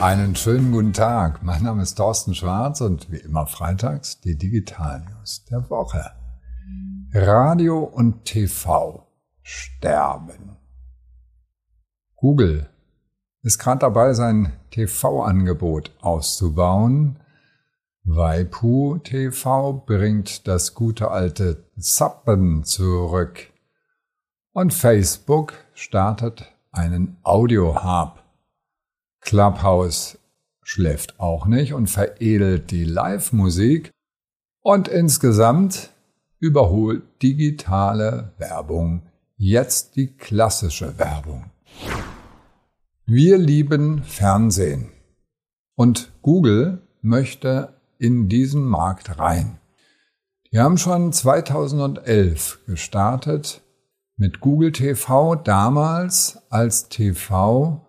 Einen schönen guten Tag. Mein Name ist Thorsten Schwarz und wie immer freitags die Digital News der Woche. Radio und TV sterben. Google ist gerade dabei, sein TV-Angebot auszubauen. Waipu TV bringt das gute alte Zappen zurück. Und Facebook startet einen Audio-Hub. Clubhouse schläft auch nicht und veredelt die Live-Musik und insgesamt überholt digitale Werbung jetzt die klassische Werbung. Wir lieben Fernsehen und Google möchte in diesen Markt rein. Die haben schon 2011 gestartet mit Google TV damals als TV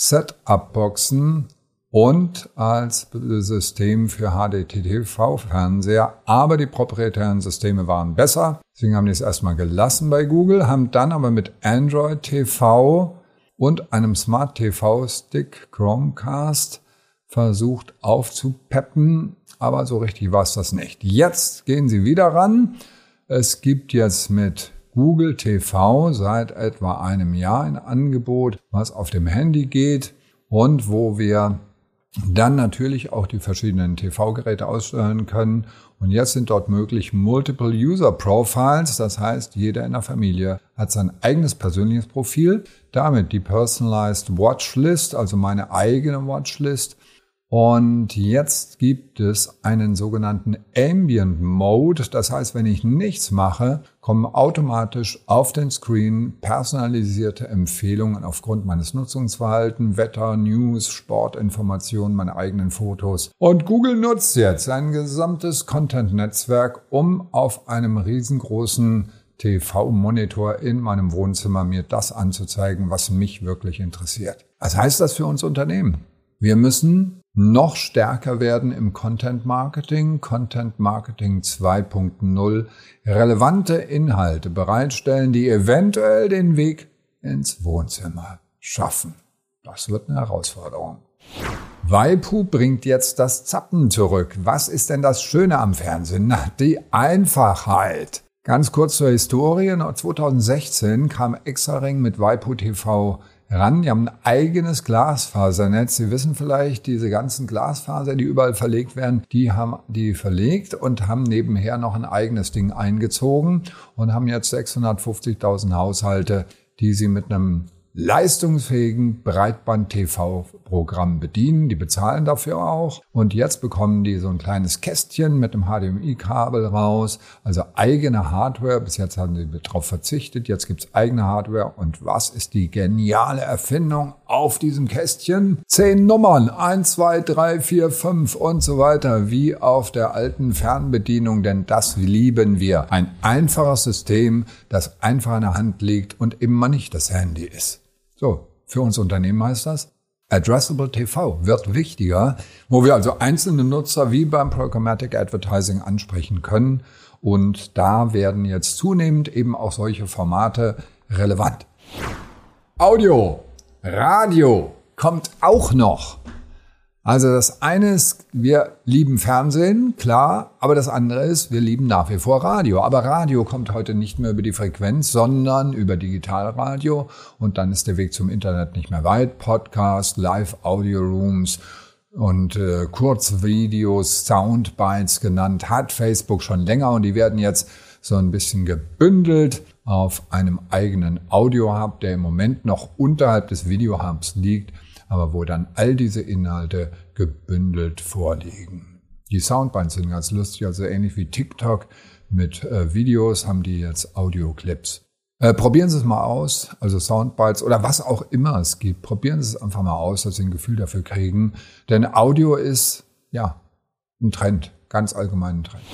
Setup-Boxen und als System für HDTV-Fernseher. Aber die proprietären Systeme waren besser. Deswegen haben die es erstmal gelassen bei Google, haben dann aber mit Android TV und einem Smart TV Stick Chromecast versucht aufzupeppen. Aber so richtig war es das nicht. Jetzt gehen sie wieder ran. Es gibt jetzt mit Google TV seit etwa einem Jahr ein Angebot, was auf dem Handy geht und wo wir dann natürlich auch die verschiedenen TV-Geräte aussteuern können. Und jetzt sind dort möglich Multiple User Profiles. Das heißt, jeder in der Familie hat sein eigenes persönliches Profil. Damit die Personalized Watchlist, also meine eigene Watchlist und jetzt gibt es einen sogenannten Ambient Mode. Das heißt, wenn ich nichts mache, kommen automatisch auf den Screen personalisierte Empfehlungen aufgrund meines Nutzungsverhaltens, Wetter, News, Sportinformationen, meine eigenen Fotos. Und Google nutzt jetzt ein gesamtes Content-Netzwerk, um auf einem riesengroßen TV-Monitor in meinem Wohnzimmer mir das anzuzeigen, was mich wirklich interessiert. Was heißt das für uns Unternehmen? Wir müssen noch stärker werden im Content Marketing, Content Marketing 2.0, relevante Inhalte bereitstellen, die eventuell den Weg ins Wohnzimmer schaffen. Das wird eine Herausforderung. Waipu bringt jetzt das Zappen zurück. Was ist denn das Schöne am Fernsehen? Na, die Einfachheit. Ganz kurz zur Historie. 2016 kam Exaring mit Waipu TV ran. Die haben ein eigenes Glasfasernetz. Sie wissen vielleicht, diese ganzen Glasfaser, die überall verlegt werden, die haben die verlegt und haben nebenher noch ein eigenes Ding eingezogen und haben jetzt 650.000 Haushalte, die sie mit einem leistungsfähigen Breitband-TV-Programm bedienen. Die bezahlen dafür auch. Und jetzt bekommen die so ein kleines Kästchen mit einem HDMI-Kabel raus. Also eigene Hardware. Bis jetzt haben sie darauf verzichtet. Jetzt gibt's eigene Hardware. Und was ist die geniale Erfindung auf diesem Kästchen? Zehn Nummern. Eins, zwei, drei, vier, fünf und so weiter. Wie auf der alten Fernbedienung. Denn das lieben wir. Ein einfaches System, das einfach in der Hand liegt und immer nicht das Handy ist. So, für uns Unternehmen heißt das, Addressable TV wird wichtiger, wo wir also einzelne Nutzer wie beim Programmatic Advertising ansprechen können. Und da werden jetzt zunehmend eben auch solche Formate relevant. Audio, Radio kommt auch noch. Also das eine ist, wir lieben Fernsehen, klar, aber das andere ist, wir lieben nach wie vor Radio. Aber Radio kommt heute nicht mehr über die Frequenz, sondern über Digitalradio und dann ist der Weg zum Internet nicht mehr weit. Podcast, Live-Audio-Rooms und äh, Kurzvideos, Soundbites genannt, hat Facebook schon länger und die werden jetzt so ein bisschen gebündelt auf einem eigenen Audio-Hub, der im Moment noch unterhalb des Video-Hubs liegt aber wo dann all diese Inhalte gebündelt vorliegen. Die Soundbites sind ganz lustig, also ähnlich wie TikTok mit äh, Videos haben die jetzt Audioclips. Äh, probieren Sie es mal aus, also Soundbites oder was auch immer es gibt. Probieren Sie es einfach mal aus, dass Sie ein Gefühl dafür kriegen. Denn Audio ist, ja, ein Trend, ganz allgemein ein Trend.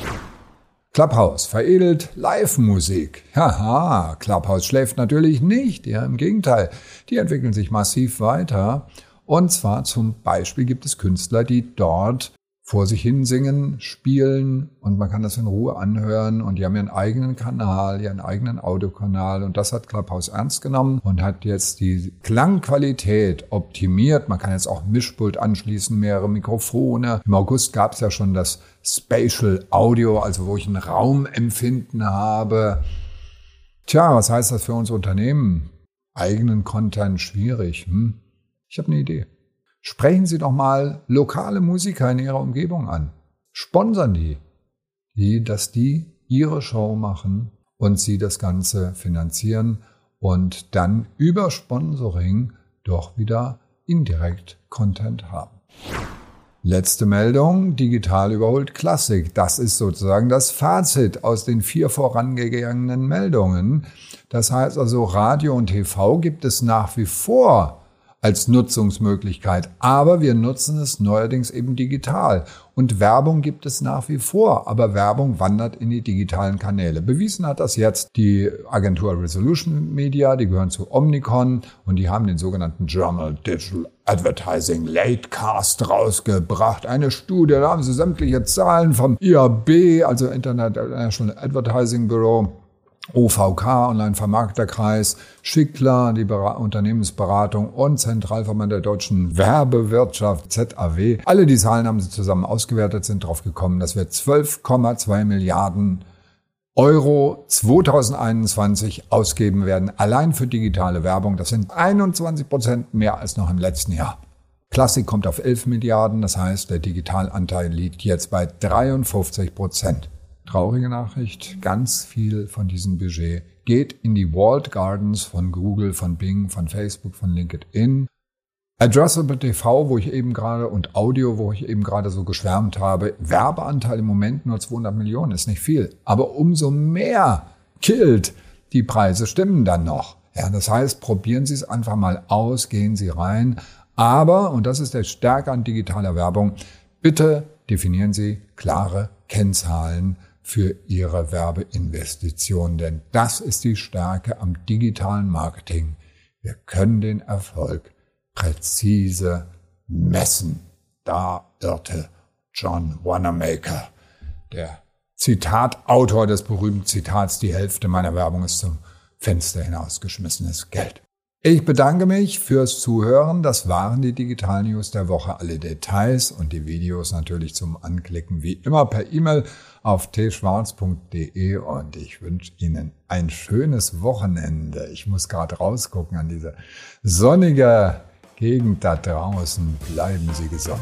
Clubhouse veredelt Live-Musik. Haha, Clubhouse schläft natürlich nicht. Ja, im Gegenteil. Die entwickeln sich massiv weiter. Und zwar zum Beispiel gibt es Künstler, die dort vor sich hin singen, spielen und man kann das in Ruhe anhören und die haben ihren eigenen Kanal, ihren eigenen Audiokanal und das hat Clubhouse ernst genommen und hat jetzt die Klangqualität optimiert. Man kann jetzt auch Mischpult anschließen, mehrere Mikrofone. Im August gab es ja schon das Spatial Audio, also wo ich ein Raumempfinden habe. Tja, was heißt das für uns Unternehmen? Eigenen Content schwierig. Hm? Ich habe eine Idee. Sprechen Sie doch mal lokale Musiker in Ihrer Umgebung an. Sponsern die, die, dass die ihre Show machen und Sie das Ganze finanzieren und dann über Sponsoring doch wieder indirekt Content haben. Letzte Meldung, digital überholt Klassik. Das ist sozusagen das Fazit aus den vier vorangegangenen Meldungen. Das heißt also, Radio und TV gibt es nach wie vor als Nutzungsmöglichkeit. Aber wir nutzen es neuerdings eben digital. Und Werbung gibt es nach wie vor, aber Werbung wandert in die digitalen Kanäle. Bewiesen hat das jetzt die Agentur Resolution Media, die gehören zu Omnicon und die haben den sogenannten Journal Digital Advertising Latecast rausgebracht. Eine Studie, da haben sie sämtliche Zahlen vom IAB, also International Advertising Bureau, OVK, Online-Vermarkterkreis, Schickler, die Ber Unternehmensberatung und Zentralverband der deutschen Werbewirtschaft, ZAW. Alle die Zahlen haben sie zusammen ausgewertet, sind darauf gekommen, dass wir 12,2 Milliarden Euro 2021 ausgeben werden, allein für digitale Werbung. Das sind 21 Prozent mehr als noch im letzten Jahr. Klassik kommt auf 11 Milliarden, das heißt, der Digitalanteil liegt jetzt bei 53 Prozent. Traurige Nachricht, ganz viel von diesem Budget geht in die Walled Gardens von Google, von Bing, von Facebook, von LinkedIn. Addressable TV, wo ich eben gerade, und Audio, wo ich eben gerade so geschwärmt habe, Werbeanteil im Moment nur 200 Millionen, ist nicht viel. Aber umso mehr killt, die Preise stimmen dann noch. Ja, das heißt, probieren Sie es einfach mal aus, gehen Sie rein. Aber, und das ist der Stärke an digitaler Werbung, bitte definieren Sie klare Kennzahlen für ihre Werbeinvestitionen. Denn das ist die Stärke am digitalen Marketing. Wir können den Erfolg präzise messen. Da irrte John Wanamaker, der Zitatautor des berühmten Zitats, die Hälfte meiner Werbung ist zum Fenster hinausgeschmissenes Geld. Ich bedanke mich fürs Zuhören. Das waren die Digital News der Woche. Alle Details und die Videos natürlich zum Anklicken wie immer per E-Mail auf tschwarz.de und ich wünsche Ihnen ein schönes Wochenende. Ich muss gerade rausgucken an diese sonnige Gegend da draußen. Bleiben Sie gesund.